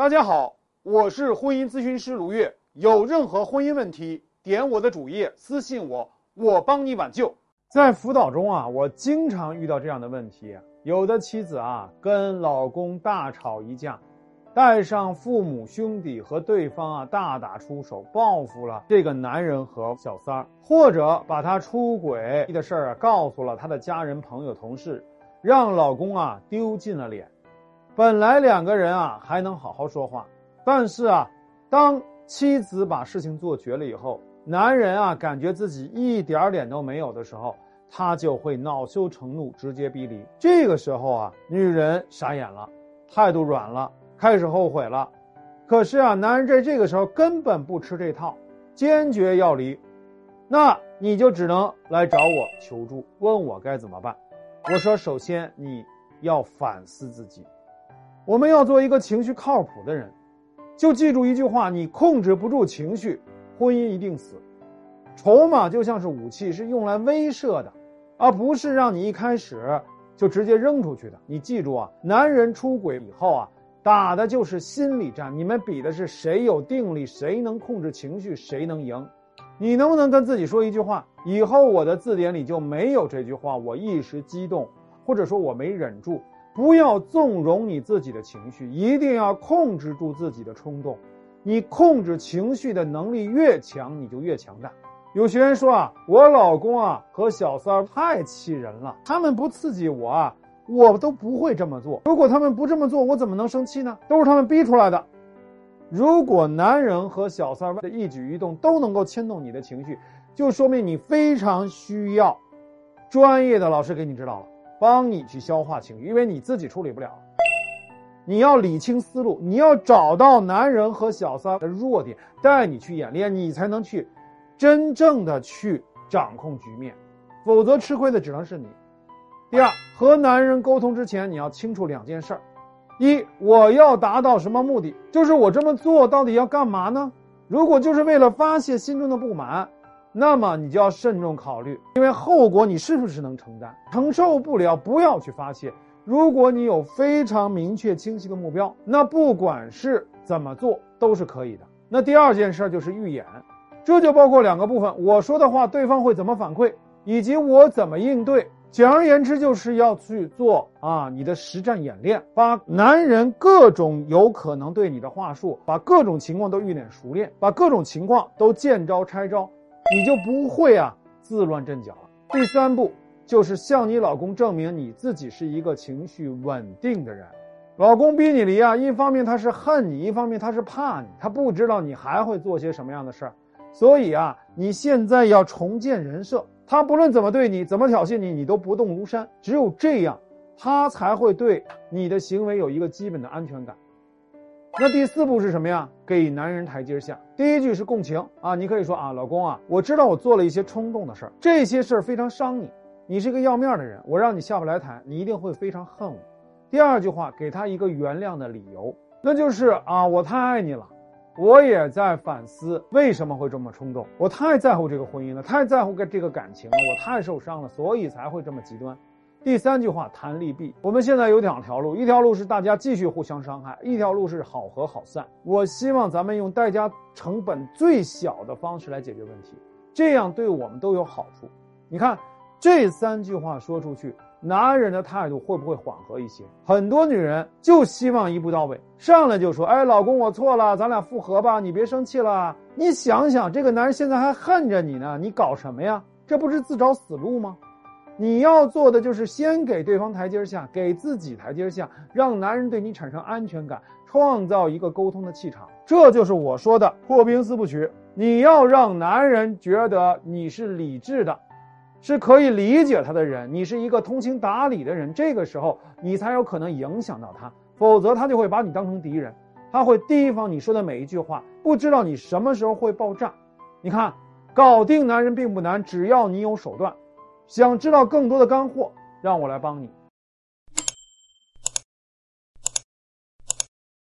大家好，我是婚姻咨询师卢月。有任何婚姻问题，点我的主页私信我，我帮你挽救。在辅导中啊，我经常遇到这样的问题：有的妻子啊，跟老公大吵一架，带上父母兄弟和对方啊大打出手，报复了这个男人和小三儿，或者把他出轨的事儿啊告诉了他的家人、朋友、同事，让老公啊丢尽了脸。本来两个人啊还能好好说话，但是啊，当妻子把事情做绝了以后，男人啊感觉自己一点脸都没有的时候，他就会恼羞成怒，直接逼离。这个时候啊，女人傻眼了，态度软了，开始后悔了。可是啊，男人在这个时候根本不吃这套，坚决要离。那你就只能来找我求助，问我该怎么办。我说，首先你要反思自己。我们要做一个情绪靠谱的人，就记住一句话：你控制不住情绪，婚姻一定死。筹码就像是武器，是用来威慑的，而不是让你一开始就直接扔出去的。你记住啊，男人出轨以后啊，打的就是心理战，你们比的是谁有定力，谁能控制情绪，谁能赢。你能不能跟自己说一句话：以后我的字典里就没有这句话？我一时激动，或者说我没忍住。不要纵容你自己的情绪，一定要控制住自己的冲动。你控制情绪的能力越强，你就越强大。有学员说啊，我老公啊和小三太气人了，他们不刺激我啊，我都不会这么做。如果他们不这么做，我怎么能生气呢？都是他们逼出来的。如果男人和小三的一举一动都能够牵动你的情绪，就说明你非常需要专业的老师给你指导了。帮你去消化情绪，因为你自己处理不了。你要理清思路，你要找到男人和小三的弱点，带你去演练，你才能去真正的去掌控局面，否则吃亏的只能是你。第二，和男人沟通之前，你要清楚两件事儿：一，我要达到什么目的？就是我这么做到底要干嘛呢？如果就是为了发泄心中的不满。那么你就要慎重考虑，因为后果你是不是能承担？承受不了，不要去发泄。如果你有非常明确清晰的目标，那不管是怎么做都是可以的。那第二件事就是预演，这就包括两个部分：我说的话对方会怎么反馈，以及我怎么应对。简而言之，就是要去做啊你的实战演练，把男人各种有可能对你的话术，把各种情况都预演熟练，把各种情况都见招拆招。你就不会啊自乱阵脚了。第三步就是向你老公证明你自己是一个情绪稳定的人。老公逼你离啊，一方面他是恨你，一方面他是怕你，他不知道你还会做些什么样的事儿。所以啊，你现在要重建人设，他不论怎么对你，怎么挑衅你，你都不动如山。只有这样，他才会对你的行为有一个基本的安全感。那第四步是什么呀？给男人台阶下。第一句是共情啊，你可以说啊，老公啊，我知道我做了一些冲动的事儿，这些事儿非常伤你，你是一个要面的人，我让你下不来台，你一定会非常恨我。第二句话，给他一个原谅的理由，那就是啊，我太爱你了，我也在反思为什么会这么冲动，我太在乎这个婚姻了，太在乎这个感情了，我太受伤了，所以才会这么极端。第三句话谈利弊，我们现在有两条路，一条路是大家继续互相伤害，一条路是好合好散。我希望咱们用代价成本最小的方式来解决问题，这样对我们都有好处。你看这三句话说出去，男人的态度会不会缓和一些？很多女人就希望一步到位，上来就说：“哎，老公，我错了，咱俩复合吧，你别生气了。”你想想，这个男人现在还恨着你呢，你搞什么呀？这不是自找死路吗？你要做的就是先给对方台阶下，给自己台阶下，让男人对你产生安全感，创造一个沟通的气场。这就是我说的破冰四部曲。你要让男人觉得你是理智的，是可以理解他的人，你是一个通情达理的人。这个时候你才有可能影响到他，否则他就会把你当成敌人，他会提防你说的每一句话，不知道你什么时候会爆炸。你看，搞定男人并不难，只要你有手段。想知道更多的干货，让我来帮你。